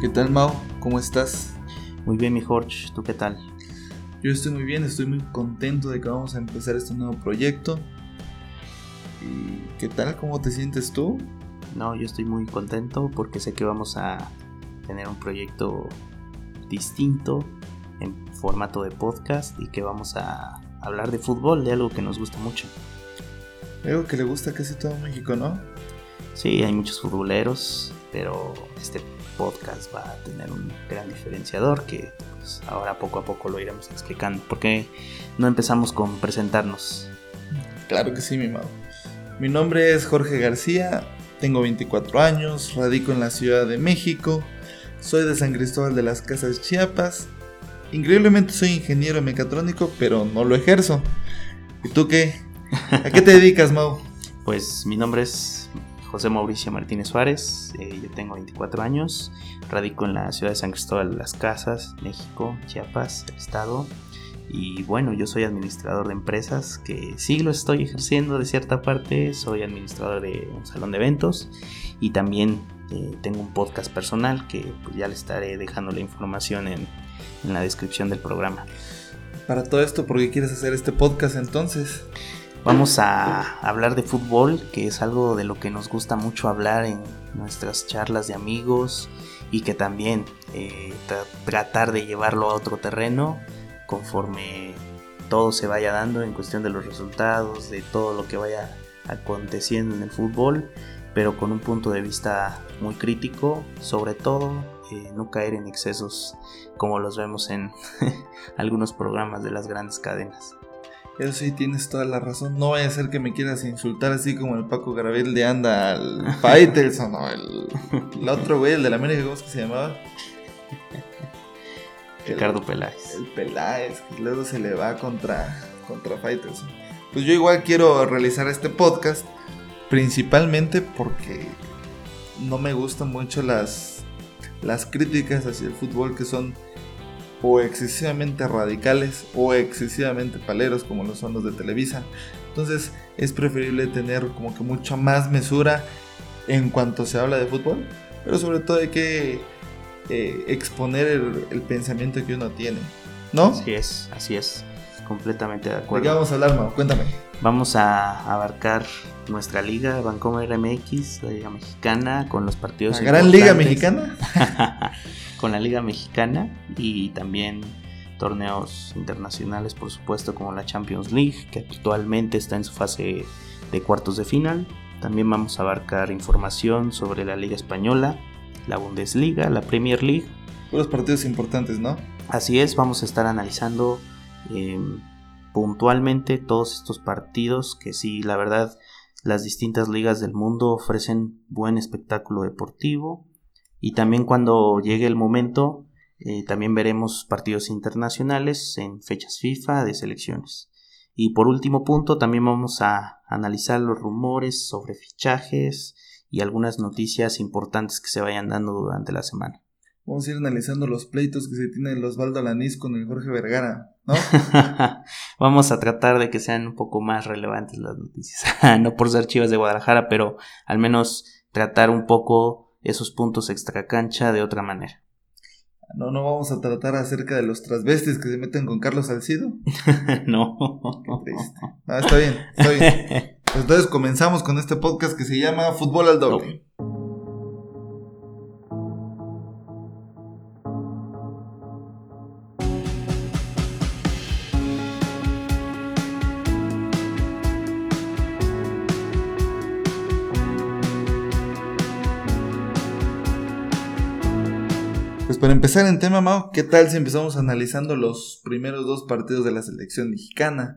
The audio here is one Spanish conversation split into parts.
¿Qué tal, Mau? ¿Cómo estás? Muy bien, mi Jorge, ¿tú qué tal? Yo estoy muy bien, estoy muy contento de que vamos a empezar este nuevo proyecto. ¿Y qué tal? ¿Cómo te sientes tú? No, yo estoy muy contento porque sé que vamos a tener un proyecto distinto en formato de podcast y que vamos a hablar de fútbol, de algo que nos gusta mucho. Algo que le gusta casi todo México, ¿no? Sí, hay muchos futboleros, pero este podcast va a tener un gran diferenciador que pues, ahora poco a poco lo iremos explicando. ¿Por qué no empezamos con presentarnos? Claro que sí, mi Mau. Mi nombre es Jorge García, tengo 24 años, radico en la Ciudad de México, soy de San Cristóbal de las Casas Chiapas. Increíblemente soy ingeniero mecatrónico, pero no lo ejerzo. ¿Y tú qué? ¿A qué te dedicas, Mau? Pues mi nombre es José Mauricio Martínez Suárez, eh, yo tengo 24 años, radico en la ciudad de San Cristóbal de las Casas, México, Chiapas, el estado. Y bueno, yo soy administrador de empresas que sí lo estoy ejerciendo de cierta parte, soy administrador de un salón de eventos y también eh, tengo un podcast personal que pues, ya le estaré dejando la información en, en la descripción del programa. Para todo esto, ¿por qué quieres hacer este podcast entonces? Vamos a hablar de fútbol, que es algo de lo que nos gusta mucho hablar en nuestras charlas de amigos y que también eh, tra- tratar de llevarlo a otro terreno conforme todo se vaya dando en cuestión de los resultados, de todo lo que vaya aconteciendo en el fútbol, pero con un punto de vista muy crítico, sobre todo eh, no caer en excesos como los vemos en algunos programas de las grandes cadenas. Eso sí, tienes toda la razón. No vaya a ser que me quieras insultar así como el Paco Gabriel de anda al Faitelson o el, el otro güey, el de la América, ¿cómo es que se llamaba? El- Ricardo Peláez. El Peláez, que luego se le va contra, contra Faitelson. Pues yo igual quiero realizar este podcast, principalmente porque no me gustan mucho las, las críticas hacia el fútbol que son o excesivamente radicales o excesivamente paleros como lo son los de Televisa. Entonces es preferible tener como que mucha más mesura en cuanto se habla de fútbol, pero sobre todo hay que eh, exponer el, el pensamiento que uno tiene, ¿no? Así es, así es. Completamente de ¿De qué acuerdo. vamos a hablar, Mau? Cuéntame. Vamos a abarcar nuestra liga, Vancomer MX, la liga mexicana, con los partidos. ¿La gran liga mexicana? con la liga mexicana y también torneos internacionales, por supuesto, como la Champions League, que actualmente está en su fase de cuartos de final. También vamos a abarcar información sobre la liga española, la Bundesliga, la Premier League Puros partidos importantes, ¿no? Así es, vamos a estar analizando eh, puntualmente todos estos partidos que sí, la verdad, las distintas ligas del mundo ofrecen buen espectáculo deportivo y también cuando llegue el momento eh, también veremos partidos internacionales en fechas FIFA de selecciones. Y por último punto también vamos a analizar los rumores sobre fichajes y algunas noticias importantes que se vayan dando durante la semana. Vamos a ir analizando los pleitos que se tienen el Osvaldo Alanís con el Jorge Vergara, ¿no? Vamos a tratar de que sean un poco más relevantes las noticias. no por ser chivas de Guadalajara, pero al menos tratar un poco esos puntos extra cancha de otra manera. No, no vamos a tratar acerca de los transvestis que se meten con Carlos Salcido. no. Qué triste. Ah, está bien, está bien. Pues entonces comenzamos con este podcast que se llama Fútbol al Doble. Para empezar en tema, Mao, ¿qué tal si empezamos analizando los primeros dos partidos de la selección mexicana?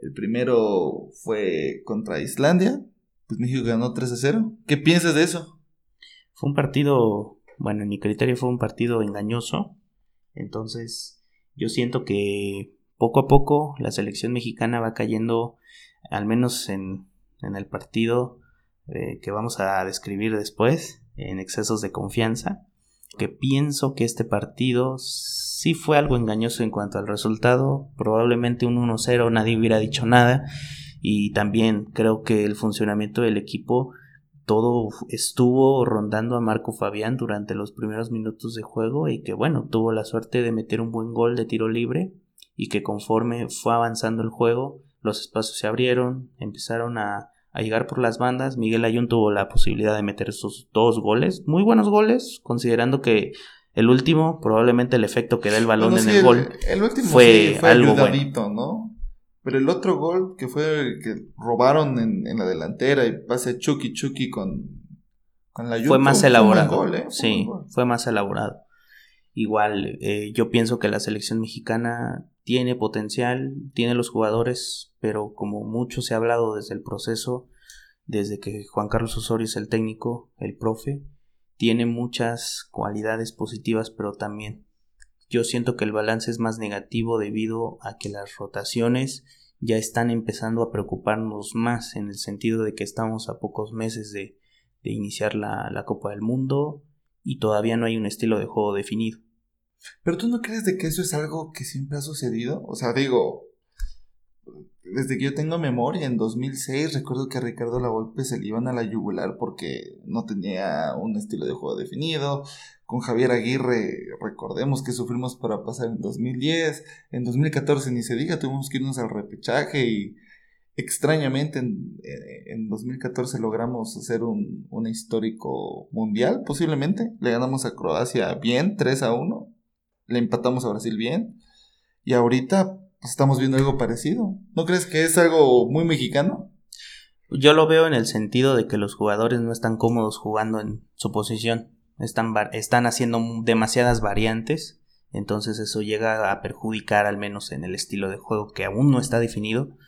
El primero fue contra Islandia, pues México ganó 3 a 0. ¿Qué piensas de eso? Fue un partido, bueno, en mi criterio fue un partido engañoso. Entonces, yo siento que poco a poco la selección mexicana va cayendo, al menos en, el partido eh, que vamos a describir después, en excesos de confianza. Que pienso que este partido sí fue algo engañoso en cuanto al resultado. Probablemente un 1-0, nadie hubiera dicho nada. Y también creo que el funcionamiento del equipo todo estuvo rondando a Marco Fabián durante los primeros minutos de juego y que bueno, tuvo la suerte de meter un buen gol de tiro libre y que conforme fue avanzando el juego, los espacios se abrieron, empezaron a, llegar por las bandas. Miguel Ayun tuvo la posibilidad de meter esos dos goles, muy buenos goles, considerando que el último, probablemente el efecto que da el balón en el, gol, el último fue, algo bueno. ¿no? Pero el otro gol que fue que robaron en, la delantera y pase Chucky Chucky con, con la Fue más elaborado. ¿eh? sí, fue más elaborado. Igual, eh, yo pienso que la selección mexicana tiene potencial, tiene los jugadores, pero como mucho se ha hablado desde el proceso, desde que Juan Carlos Osorio es el técnico, el profe, tiene muchas cualidades positivas, pero también yo siento que el balance es más negativo debido a que las rotaciones ya están empezando a preocuparnos más en el sentido de que estamos a pocos meses de, iniciar la, la, Copa del Mundo y todavía no hay un estilo de juego definido. Pero tú no crees de que eso es algo que siempre ha sucedido? O sea, digo, desde que yo tengo memoria, en 2006 recuerdo que a Ricardo Lavolpe se le iban a la yugular porque no tenía un estilo de juego definido. Con Javier Aguirre, recordemos que sufrimos para pasar en 2010. En 2014 ni se diga, tuvimos que irnos al repechaje y extrañamente en, en 2014 logramos hacer un, un, histórico mundial, posiblemente. Le ganamos a Croacia bien, 3 a 1. Le empatamos a Brasil bien. Y ahorita estamos viendo algo parecido. ¿No crees que es algo muy mexicano? Yo lo veo en el sentido de que los jugadores no están cómodos jugando en su posición. Están, están haciendo demasiadas variantes. Entonces eso llega a perjudicar al menos en el estilo de juego que aún no está definido.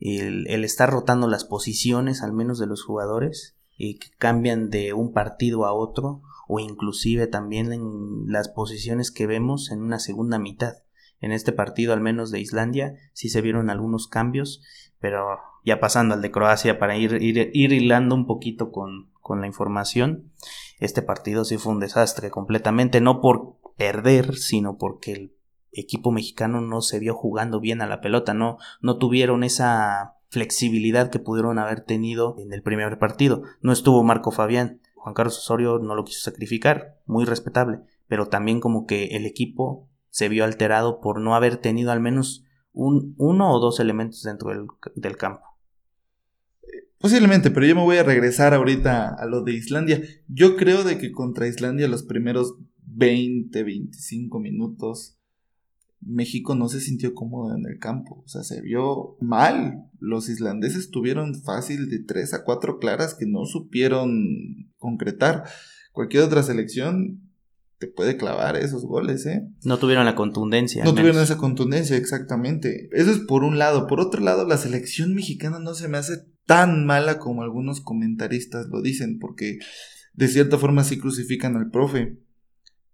El, el estar rotando las posiciones al menos de los jugadores y que cambian de un partido a otro o inclusive también en las posiciones que vemos en una segunda mitad en este partido, al menos de Islandia, sí se vieron algunos cambios, pero ya pasando al de Croacia para ir, ir, hilando un poquito con, con la información, este partido sí fue un desastre completamente, no por perder, sino porque el equipo mexicano no se vio jugando bien a la pelota, no, no tuvieron esa flexibilidad que pudieron haber tenido en el primer partido. No estuvo Marco Fabián, Juan Carlos Osorio no lo quiso sacrificar, muy respetable, pero también como que el equipo se vio alterado por no haber tenido al menos un, uno o dos elementos dentro del, campo. Posiblemente, pero yo me voy a regresar ahorita a lo de Islandia. Yo creo de que contra Islandia los primeros 20, 25 minutos México no se sintió cómodo en el campo, o sea, se vio mal. Los islandeses tuvieron fácil de 3 a 4 claras que no supieron concretar. Cualquier otra selección te puede clavar esos goles, ¿eh? No tuvieron la contundencia. No tuvieron esa contundencia, exactamente. Eso es por un lado. Por otro lado, la selección mexicana no se me hace tan mala como algunos comentaristas lo dicen, porque de cierta forma sí crucifican al profe.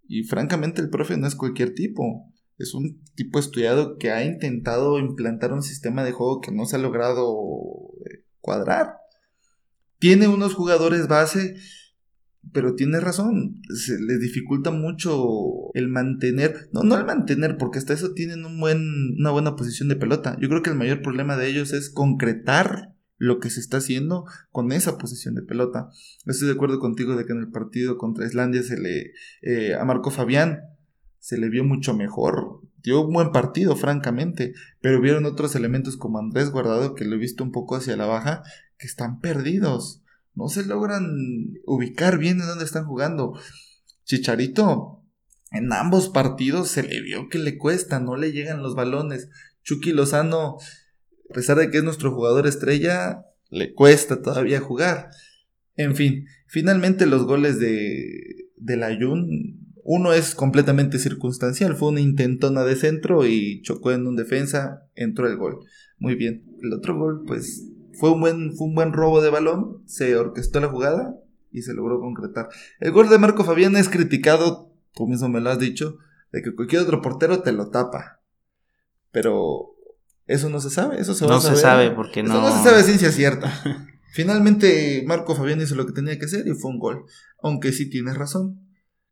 Y francamente el profe no es cualquier tipo. Es un tipo estudiado que ha intentado implantar un sistema de juego que no se ha logrado eh, cuadrar. Tiene unos jugadores base pero tiene razón, se les dificulta mucho el mantener, no, no el mantener, porque hasta eso tienen un buen, una buena posición de pelota. Yo creo que el mayor problema de ellos es concretar lo que se está haciendo con esa posición de pelota. Estoy de acuerdo contigo de que en el partido contra Islandia se le, eh, a Marco Fabián se le vio mucho mejor. Dio un buen partido, francamente, pero vieron otros elementos como Andrés Guardado, que lo he visto un poco hacia la baja, que están perdidos no se logran ubicar bien en dónde están jugando. Chicharito, en ambos partidos se le vio que le cuesta, no le llegan los balones. Chucky Lozano, a pesar de que es nuestro jugador estrella, le cuesta todavía jugar. En fin, finalmente los goles de, de la Jun, uno es completamente circunstancial, fue una intentona de centro y chocó en un defensa, entró el gol. Muy bien. El otro gol, pues fue un buen, fue un buen robo de balón, se orquestó la jugada y se logró concretar. El gol de Marco Fabián es criticado, tú mismo me lo has dicho, de que cualquier otro portero te lo tapa. Pero eso no se sabe, eso se va a saber. No se sabe porque no. no se sabe ciencia cierta. Finalmente Marco Fabián hizo lo que tenía que hacer y fue un gol. Aunque sí tienes razón.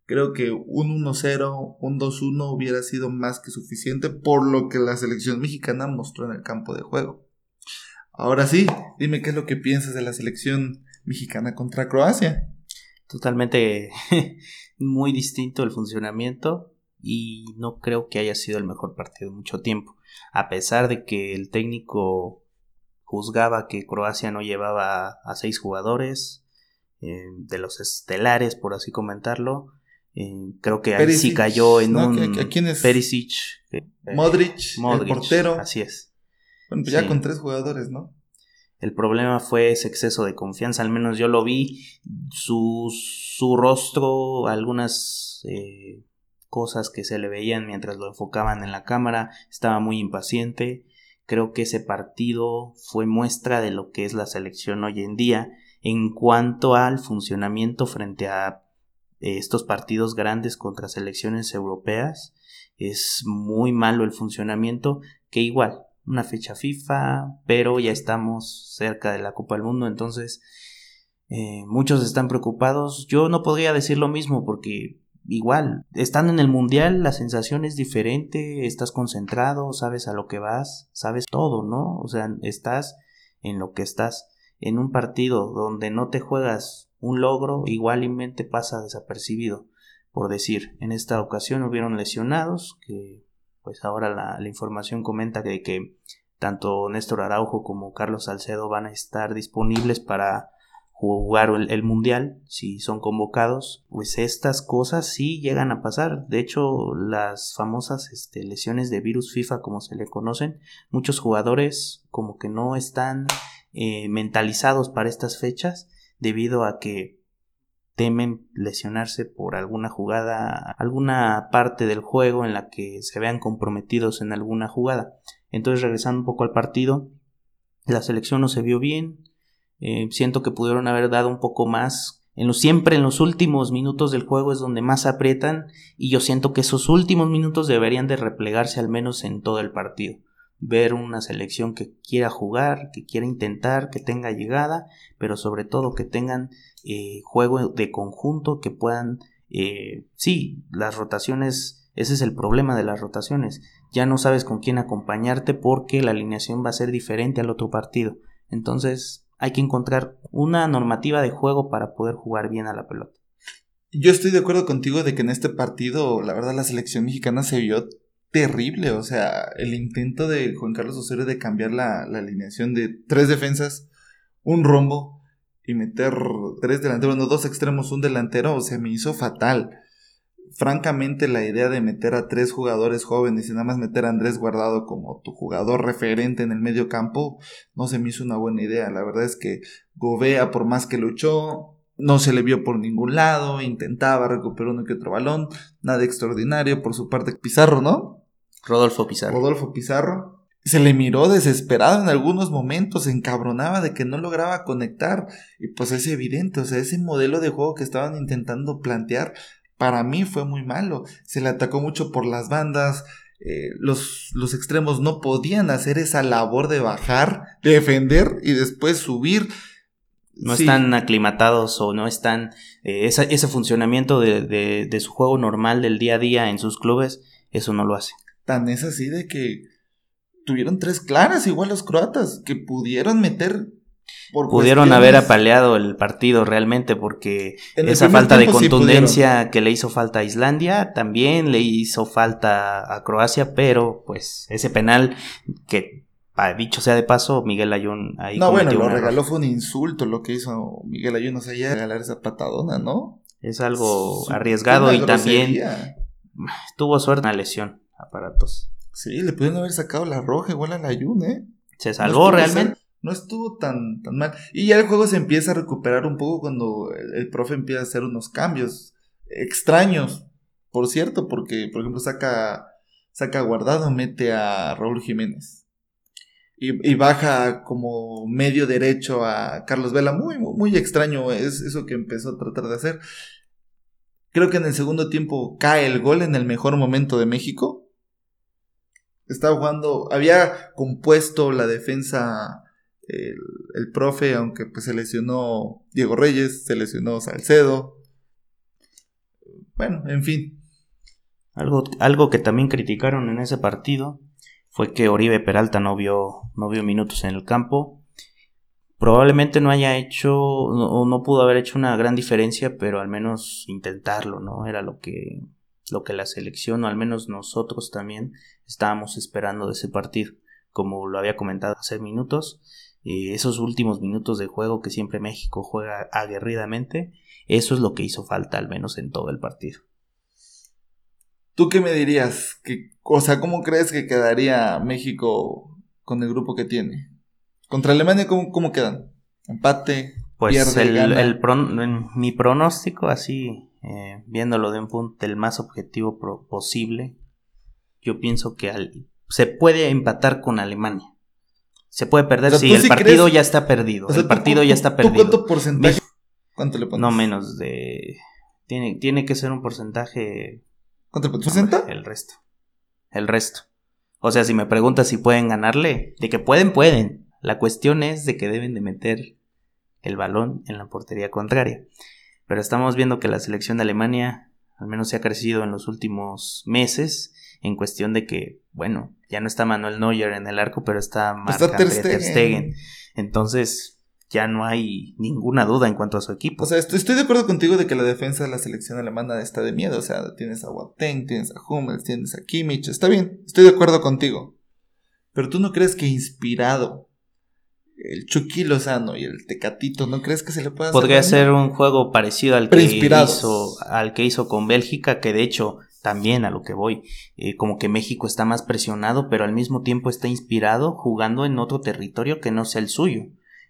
Creo que un 1-0, un 2-1 hubiera sido más que suficiente por lo que la selección mexicana mostró en el campo de juego. Ahora sí, dime qué es lo que piensas de la selección mexicana contra Croacia. Totalmente muy distinto el funcionamiento y no creo que haya sido el mejor partido en mucho tiempo. A pesar de que el técnico juzgaba que Croacia no llevaba a seis jugadores, eh, de los estelares, por así comentarlo. Eh, creo que ahí sí cayó en un ¿quién es? Perisic, eh, Modric, el portero. Así es. Bueno, pues ya con tres jugadores, ¿no? El problema fue ese exceso de confianza, al menos yo lo vi, su, su rostro, algunas cosas que se le veían mientras lo enfocaban en la cámara, estaba muy impaciente. Creo que ese partido fue muestra de lo que es la selección hoy en día en cuanto al funcionamiento frente a eh, estos partidos grandes contra selecciones europeas. Es muy malo el funcionamiento que igual, una fecha FIFA, pero ya estamos cerca de la Copa del Mundo, entonces eh, muchos están preocupados. Yo no podría decir lo mismo porque igual, estando en el mundial la sensación es diferente, estás concentrado, sabes a lo que vas, sabes todo, ¿no? O sea, estás en lo que estás. En un partido donde no te juegas un logro, igualmente pasa desapercibido. Por decir, en esta ocasión hubieron lesionados, que pues ahora la, información comenta de que tanto Néstor Araujo como Carlos Salcedo van a estar disponibles para jugar el, mundial, si son convocados, pues estas cosas sí llegan a pasar. De hecho, las famosas este, lesiones de virus FIFA, como se le conocen, muchos jugadores como que no están eh, mentalizados para estas fechas debido a que temen lesionarse por alguna jugada, alguna parte del juego en la que se vean comprometidos en alguna jugada. Entonces, regresando un poco al partido, la selección no se vio bien, eh, siento que pudieron haber dado un poco más. En lo, siempre en los últimos minutos del juego es donde más aprietan y yo siento que esos últimos minutos deberían de replegarse al menos en todo el partido. Ver una selección que quiera jugar, que quiera intentar, que tenga llegada, pero sobre todo que tengan eh, juego de conjunto, que puedan... Eh, sí, las rotaciones, ese es el problema de las rotaciones. Ya no sabes con quién acompañarte porque la alineación va a ser diferente al otro partido. Entonces, hay que encontrar una normativa de juego para poder jugar bien a la pelota. Yo estoy de acuerdo contigo de que en este partido, la verdad, la selección mexicana se vio terrible. O sea, el intento de Juan Carlos Osorio de cambiar la, alineación de tres defensas, un rombo y meter tres delanteros, no dos extremos, un delantero, o sea, me hizo fatal francamente la idea de meter a tres jugadores jóvenes y nada más meter a Andrés Guardado como tu jugador referente en el medio campo no se me hizo una buena idea. La verdad es que Gobea, por más que luchó, no se le vio por ningún lado, intentaba recuperar uno que otro balón, nada extraordinario por su parte Pizarro, ¿no? Rodolfo Pizarro. Rodolfo Pizarro. Se le miró desesperado en algunos momentos, se encabronaba de que no lograba conectar. Y pues es evidente, o sea, ese modelo de juego que estaban intentando plantear para mí fue muy malo. Se le atacó mucho por las bandas. Eh, los, los, extremos no podían hacer esa labor de bajar, defender y después subir. No están aclimatados o no están. Eh, ese funcionamiento de, de, de, su juego normal del día a día en sus clubes, eso no lo hace. Tan es así de que tuvieron tres claras, igual los croatas, que pudieron meter Pudieron haber apaleado el partido realmente porque esa falta de contundencia que le hizo falta a Islandia también le hizo falta a Croacia, pero pues ese penal que dicho sea de paso, Miguel Ayun ahí No, bueno, lo regaló fue un insulto lo que hizo Miguel Ayun, o sea, ya regalar esa patadona, ¿no? Es algo arriesgado y también tuvo suerte en la lesión, aparatos. Sí, le pudieron haber sacado la roja igual a Ayun, ¿eh? Se salvó realmente no estuvo tan, tan mal. Y ya el juego se empieza a recuperar un poco cuando el, profe empieza a hacer unos cambios extraños, por cierto, porque, por ejemplo, saca, saca guardado, mete a Raúl Jiménez. Y, baja como medio derecho a Carlos Vela. Muy, muy, extraño es eso que empezó a tratar de hacer. Creo que en el segundo tiempo cae el gol en el mejor momento de México. Estaba jugando, había compuesto la defensa el, profe, aunque pues se lesionó Diego Reyes, se lesionó Salcedo. Bueno, en fin. Algo, algo que también criticaron en ese partido fue que Oribe Peralta no vio, no vio minutos en el campo. probablemente no haya hecho o no, pudo haber hecho una gran diferencia, pero al menos intentarlo, ¿no? Era lo que lo que la selección o al menos nosotros también estábamos esperando de ese partido, como lo había comentado hace minutos, eh, esos últimos minutos de juego que siempre México juega aguerridamente, eso es lo que hizo falta al menos en todo el partido. ¿Tú qué me dirías? Que, o sea, ¿cómo crees que quedaría México con el grupo que tiene? ¿Contra Alemania cómo, quedan? ¿Empate? Pues el, mi pronóstico, así, eh, viéndolo de un punto el más objetivo posible, yo pienso que se puede empatar con Alemania. Se puede perder, si sí, el partido ya está perdido. el partido ya está perdido. ¿Cuánto porcentaje? ¿Cuánto le pones? No menos de... Tiene, tiene que ser un porcentaje... ¿Cuánto porcentaje? El resto. El resto. O sea, si me preguntas si pueden ganarle, de que pueden, pueden. La cuestión es de que deben de meter el balón en la portería contraria. Pero estamos viendo que la selección de Alemania al menos se ha crecido en los últimos meses en cuestión de que, bueno, ya no está Manuel Neuer en el arco, pero está Marc Ter Stegen. Entonces, ya no hay ninguna duda en cuanto a su equipo. O sea, estoy, de acuerdo contigo de que la defensa de la selección alemana está de miedo. O sea, tienes a Boateng, tienes a Hummels, tienes a Kimmich. Está bien, estoy de acuerdo contigo. Pero tú no crees que inspirado el Chucky Lozano y el Tecatito, ¿no crees que se le pueda Podría ser un juego parecido al que hizo al que hizo con Bélgica, que de hecho también a lo que voy, eh, como que México está más presionado, pero al mismo tiempo está inspirado jugando en otro territorio que no sea el suyo.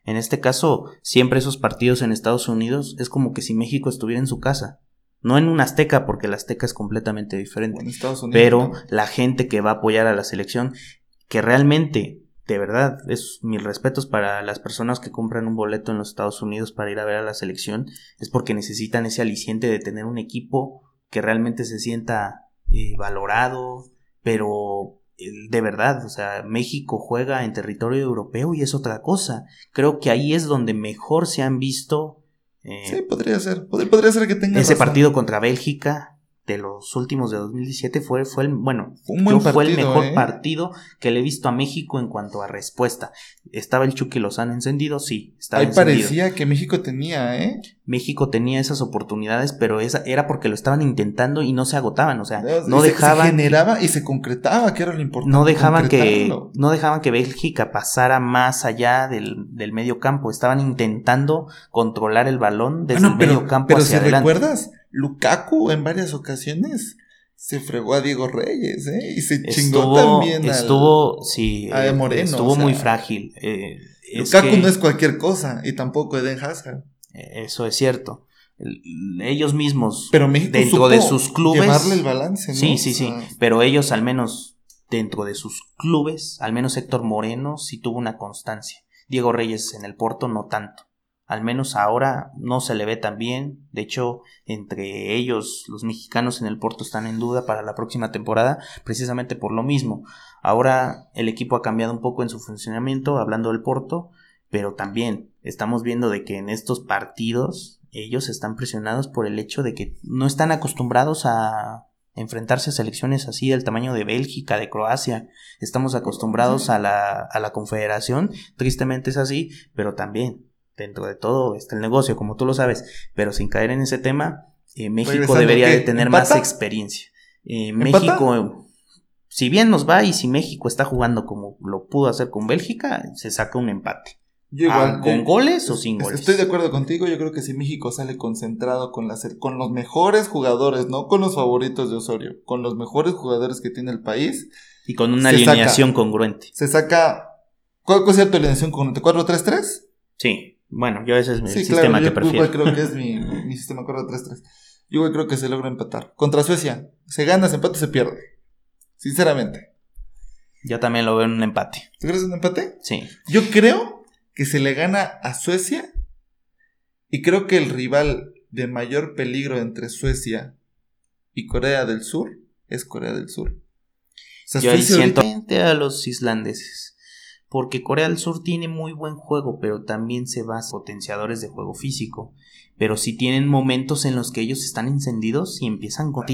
En este caso, siempre esos partidos en Estados Unidos es como que si México estuviera en su casa. No en un Azteca, porque el Azteca es completamente diferente. pero la gente que va a apoyar a la selección, que realmente de verdad, es mis respetos para las personas que compran un boleto en los Estados Unidos para ir a ver a la selección, es porque necesitan ese aliciente de tener un equipo que realmente se sienta eh, valorado, pero eh, de verdad, o sea, México juega en territorio europeo y es otra cosa. Creo que ahí es donde mejor se han visto. Eh, sí, podría ser. Podría, ser que tenga. Ese partido contra Bélgica, de los últimos de 2017 fue, fue el, bueno, fue el mejor ¿eh? partido que le he visto a México en cuanto a respuesta. ¿Estaba el Chucky Lozano encendido? Sí, estaba Ahí parecía que México tenía, ¿eh? México tenía esas oportunidades, pero esa era porque lo estaban intentando y no se agotaban, o sea, no, dejaban... Se generaba y se concretaba, que era lo importante. No dejaban que, no dejaban que Bélgica pasara más allá del, del medio campo, estaban intentando controlar el balón desde el medio campo pero si recuerdas Lukaku en varias ocasiones se fregó a Diego Reyes, ¿eh? Y se chingó también Estuvo, sí, a Moreno. Estuvo muy frágil. Eh, Lukaku no es cualquier cosa y tampoco Eden Hazard. Eso es cierto. Ellos mismos, pero dentro de sus clubes. Llevarle el balance, ¿no? Sí, sí, sí. Pero ellos, al menos dentro de sus clubes, al menos Héctor Moreno sí tuvo una constancia. Diego Reyes en el Porto no tanto. Al menos ahora no se le ve tan bien. De hecho, entre ellos, los mexicanos en el Porto están en duda para la próxima temporada, precisamente por lo mismo. Ahora el equipo ha cambiado un poco en su funcionamiento, hablando del Porto, pero también estamos viendo de que en estos partidos ellos están presionados por el hecho de que no están acostumbrados a enfrentarse a selecciones así del tamaño de Bélgica, de Croacia. Estamos acostumbrados a la, a la confederación, tristemente es así, pero también dentro de todo está el negocio, como tú lo sabes, pero sin caer en ese tema, eh, México debería de tener más experiencia. Eh, México, si bien nos va y si México está jugando como lo pudo hacer con Bélgica, se saca un empate. Ah, ¿Con goles o sin goles? Estoy de acuerdo contigo. Yo creo que si México sale concentrado con, con los mejores jugadores, no con los favoritos de Osorio, con los mejores jugadores que tiene el país. Y con una alineación congruente. Se saca. ¿Cuál, es tu alineación congruente? ¿4-3-3? Sí. Bueno, yo ese es mi sistema que prefiero. Yo creo que es mi, mi sistema 4-3-3. Yo creo que se logra empatar. Contra Suecia, se gana, se empate, se pierde. Sinceramente. Yo también lo veo en un empate. ¿Tú crees un empate? Sí. Yo creo que se le gana a Suecia y creo que el rival de mayor peligro entre Suecia y Corea del Sur es Corea del Sur. O sea, Yo ahí siento a los islandeses porque Corea del Sur tiene muy buen juego, pero también se va a potenciadores de juego físico. Pero si tienen momentos en los que ellos están encendidos y empiezan con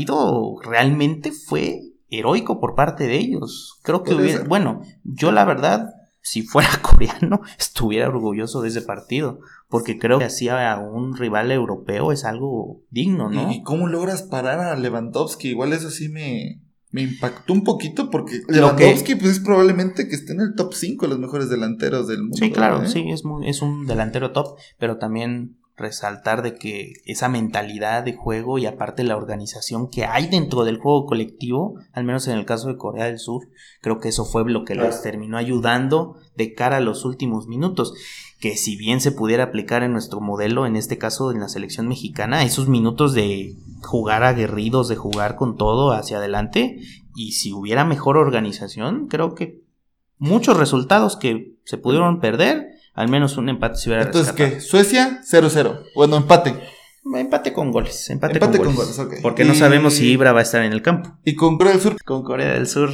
realmente fue heroico por parte de ellos. Creo que hubiera, bueno, yo la verdad si fuera coreano, estuviera orgulloso de ese partido. Porque creo que así a un rival europeo es algo digno, ¿no? ¿Y cómo logras parar a Lewandowski? Igual eso sí me, me impactó un poquito porque Lewandowski pues es probablemente que esté en el top 5 de los mejores delanteros del mundo. Sí, claro, ¿eh? sí, es, muy, es un delantero top, pero también resaltar de que esa mentalidad de juego y aparte la organización que hay dentro del juego colectivo, al menos en el caso de Corea del Sur, creo que eso fue lo que les terminó ayudando de cara a los últimos minutos, que si bien se pudiera aplicar en nuestro modelo, en este caso en la selección mexicana, esos minutos de jugar aguerridos, de jugar con todo hacia adelante, y si hubiera mejor organización, creo que muchos resultados que se pudieron perder, al menos un empate se hubiera Entonces, ¿qué? Suecia 0-0. Bueno, empate. Empate con goles. Empate, con, goles. Porque no sabemos si Ibra va a estar en el campo. ¿Y con Corea del Sur? Con Corea del Sur.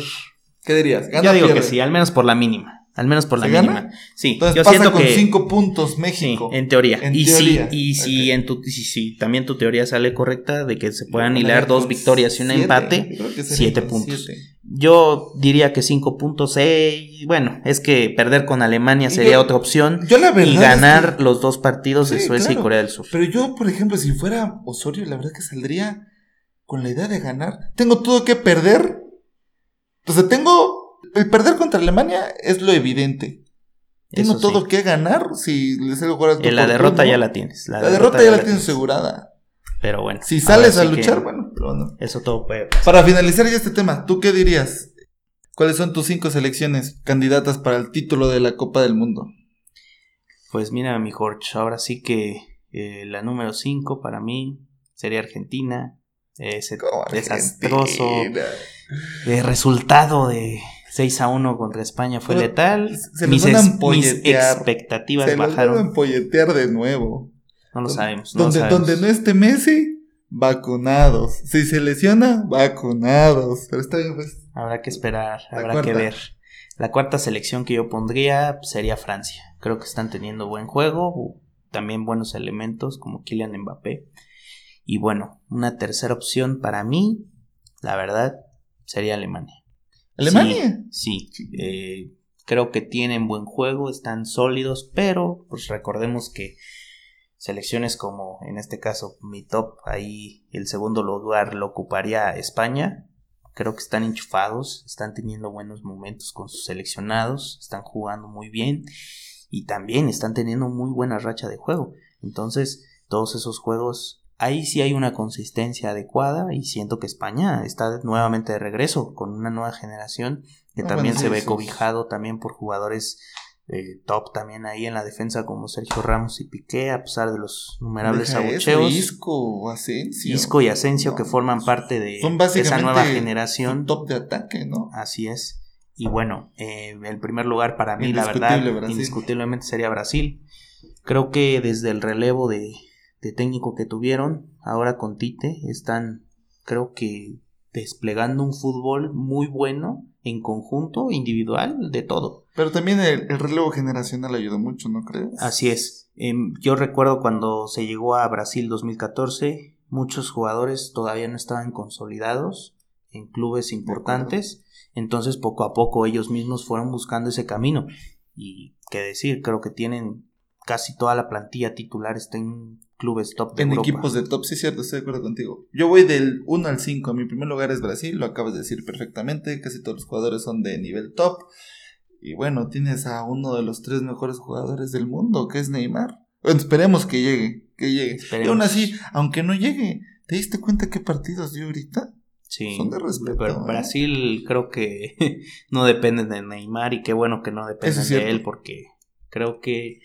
¿Qué dirías? Yo digo que sí, al menos por la mínima. Al menos por la mínima. Sí, Entonces yo pasa siento con que. cinco puntos México. en teoría. y si, y si en tu, si, también tu teoría sale correcta de que se puedan hilar dos victorias y un empate, siete puntos. Yo diría que cinco puntos. Eh, bueno, es que perder con Alemania sería otra opción. y ganar los dos partidos de Suecia y Corea del Sur. Pero yo, por ejemplo, si fuera Osorio, la verdad que saldría con la idea de ganar. Tengo todo que perder. Entonces tengo el perder contra Alemania es lo evidente. Tengo todo que ganar si les hago jugar a La derrota ya la tienes. La, derrota, ya la tienes asegurada. Pero bueno. Si sales a luchar, bueno, pero. Eso todo puede Para finalizar ya este tema, ¿tú qué dirías? ¿Cuáles son tus cinco selecciones candidatas para el título de la Copa del Mundo? Pues mira, mi Jorge, ahora sí que eh, la número cinco para mí sería Argentina. Ese desastroso de resultado de 6 a 1 contra España fue letal. Se mis, mis expectativas se bajaron. Se empolletear de nuevo. No lo sabemos. No donde, donde no esté Messi, vacunados. Si se lesiona, vacunados. Pero está bien, pues. Habrá que esperar, habrá que ver. La cuarta selección que yo pondría sería Francia. Creo que están teniendo buen juego, también buenos elementos como Kylian Mbappé. Y bueno, una tercera opción para mí, la verdad, sería Alemania. ¿Alemania? Sí, eh, creo que tienen buen juego, están sólidos, pero pues recordemos que selecciones como en este caso mi top, ahí el segundo lugar lo ocuparía España. Creo que están enchufados, están teniendo buenos momentos con sus seleccionados, están jugando muy bien y también están teniendo muy buena racha de juego. Entonces, todos esos juegos ahí sí hay una consistencia adecuada y siento que España está nuevamente de regreso con una nueva generación que ah, también se ve cobijado también por jugadores eh, top también ahí en la defensa como Sergio Ramos y Piqué a pesar de los numerables abucheos. Isco, Asensio. Isco y Asensio que forman parte de esa nueva generación. top de ataque no así es. Y bueno eh, el primer lugar para mí la verdad indiscutiblemente sería Brasil. Creo que desde el relevo de de técnico que tuvieron, ahora con Tite, están creo que desplegando un fútbol muy bueno en conjunto, individual, de todo. Pero también el, relevo generacional ayudó mucho, ¿no crees? Así es. Em, yo recuerdo cuando se llegó a Brasil 2014, muchos jugadores todavía no estaban consolidados en clubes importantes, entonces poco a poco ellos mismos fueron buscando ese camino. Y qué decir, creo que tienen casi toda la plantilla titular está en clubes top de En equipos de top, sí, cierto, estoy de acuerdo contigo. Yo voy del 1 al 5. Mi primer lugar es Brasil, lo acabas de decir perfectamente. Casi todos los jugadores son de nivel top. Y bueno, tienes a uno de los tres mejores jugadores del mundo, que es Neymar. Bueno, esperemos que llegue, que llegue. Y aún así, aunque no llegue, ¿te diste cuenta qué partidos dio ahorita? Sí, Son de respeto. Pero ¿eh? Brasil creo que no depende de Neymar y qué bueno que no depende de él porque creo que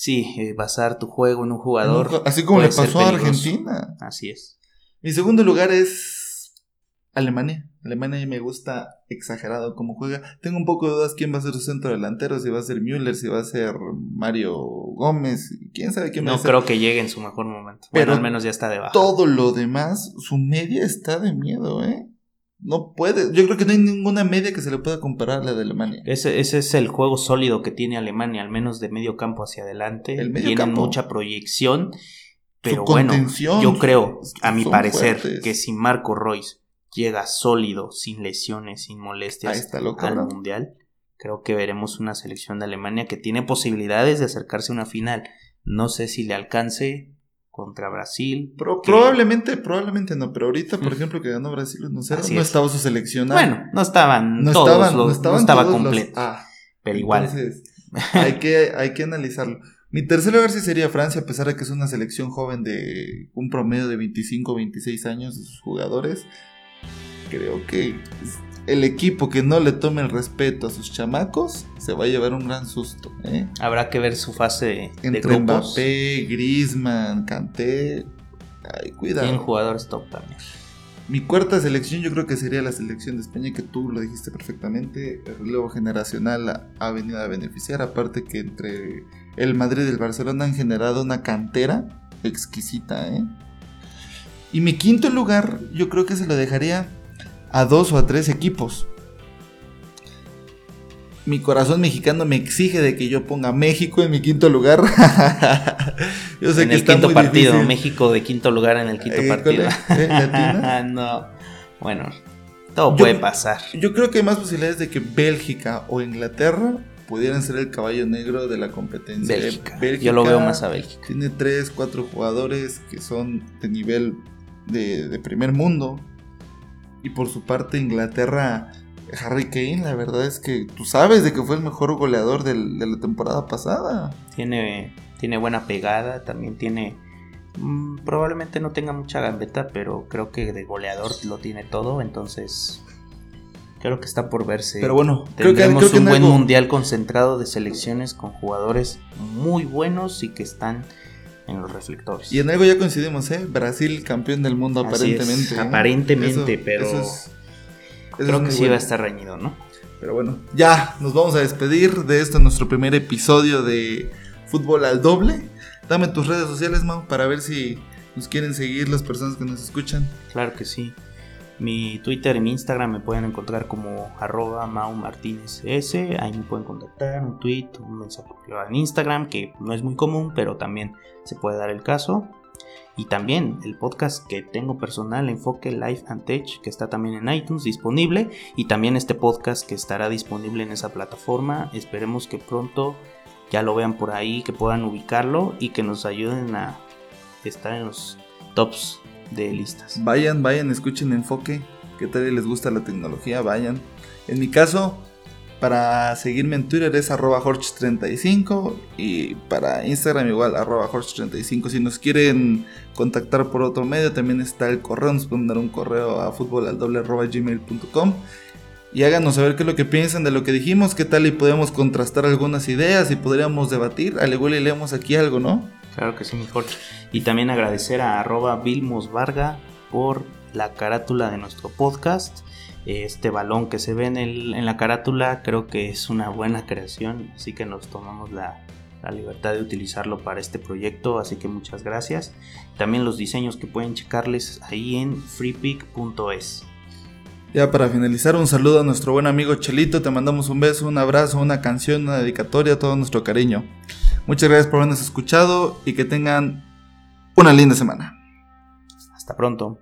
sí, eh, basar tu juego en un jugador. Así como le pasó a Argentina. Así es. Mi segundo lugar es Alemania. Alemania me gusta exagerado cómo juega. Tengo un poco de dudas quién va a ser su centro delantero, si va a ser Müller, si va a ser Mario Gómez, quién sabe quién va a ser. No creo que llegue en su mejor momento. Pero al menos ya está debajo. Todo lo demás, su media está de miedo, ¿eh? No puede. Yo creo que no hay ninguna media que se le pueda comparar a la de Alemania. Ese, ese es el juego sólido que tiene Alemania, al menos de medio campo hacia adelante. El medio mucha proyección. Pero bueno, yo creo, a mi parecer, que si Marco Royce llega sólido, sin lesiones, sin molestias al Mundial, creo que veremos una selección de Alemania que tiene posibilidades de acercarse a una final. No sé si le alcance contra Brasil. Probablemente, probablemente no, pero ahorita, por ejemplo, que ganó Brasil no estaba su selección. Bueno, no estaban no todos, estaban, no, estaba completo. Ah, pero igual. hay que, hay que analizarlo. Mi tercer lugar sí sería Francia, a pesar de que es una selección joven de un promedio de 25 26 años de sus jugadores. Creo que el equipo que no le tome el respeto a sus chamacos se va a llevar un gran susto. ¿eh? Habrá que ver su fase Entre de grupos. Mbappé, Griezmann, Kanté. Ay, cuidado. Tienen jugadores top también. Mi cuarta selección yo creo que sería la selección de España, que tú lo dijiste perfectamente. El relevo generacional ha venido a beneficiar, aparte que entre el Madrid y el Barcelona han generado una cantera exquisita. ¿eh? Y mi quinto lugar yo creo que se lo dejaría a dos o a tres equipos. Mi corazón mexicano me exige de que yo ponga México en mi quinto lugar. yo sé en el quinto partido, México de quinto lugar en el quinto eh, partido. ¿Eh? no. Bueno, todo puede pasar. Yo creo que hay más posibilidades de que Bélgica o Inglaterra pudieran ser el caballo negro de la competencia. Bélgica. yo lo veo más a Bélgica. Tiene tres, cuatro jugadores que son de nivel de, de primer mundo. Y por su parte, Inglaterra, Harry Kane, la verdad es que tú sabes de que fue el mejor goleador de la temporada pasada. Tiene, tiene buena pegada, también tiene... Mm, probablemente no tenga mucha gambeta, pero creo que de goleador lo tiene todo, entonces creo que está por verse. Pero bueno, creo que, creo un buen mundial concentrado de selecciones con jugadores muy buenos y que están en los reflectores. Y en algo ya coincidimos, ¿eh? Brasil campeón del mundo aparentemente. ¿eh? Aparentemente, pero creo que sí va a estar reñido, ¿no? Pero bueno, ya nos vamos a despedir de este nuestro primer episodio de Fútbol al Doble. Dame tus redes sociales, Mau, para ver si nos quieren seguir las personas que nos escuchan. Claro que sí. Mi Twitter y mi Instagram me pueden encontrar como arroba Mau Martínez S. Ahí me pueden contactar, un tweet, un mensaje en Instagram, que no es muy común, pero también se puede dar el caso. Y también el podcast que tengo personal, Enfoque Life and Tech, que está también en iTunes disponible. Y también este podcast que estará disponible en esa plataforma. Esperemos que pronto ya lo vean por ahí, que puedan ubicarlo y que nos ayuden a estar en los tops de listas. Vayan, vayan, escuchen Enfoque. ¿Qué tal les gusta la tecnología? Vayan. En mi caso, para seguirme en Twitter es arroba 35 y para Instagram igual arroba 35 Si nos quieren contactar por otro medio también está el correo, nos pueden dar un correo a gmail.com y háganos saber qué es lo que piensan de lo que dijimos, qué tal y podemos contrastar algunas ideas y podríamos debatir, al igual y leemos aquí algo, ¿no? Claro que sí, mejor. Y también agradecer a arroba Vilmos Varga por la carátula de nuestro podcast. Este balón que se ve en, el, en la carátula creo que es una buena creación, así que nos tomamos la, la libertad de utilizarlo para este proyecto, así que muchas gracias. También los diseños que pueden checarles ahí en freepick.es. Ya para finalizar, un saludo a nuestro buen amigo Chelito, te mandamos un beso, un abrazo, una canción, una dedicatoria, todo nuestro cariño. Muchas gracias por habernos escuchado y que tengan una linda semana. Hasta pronto.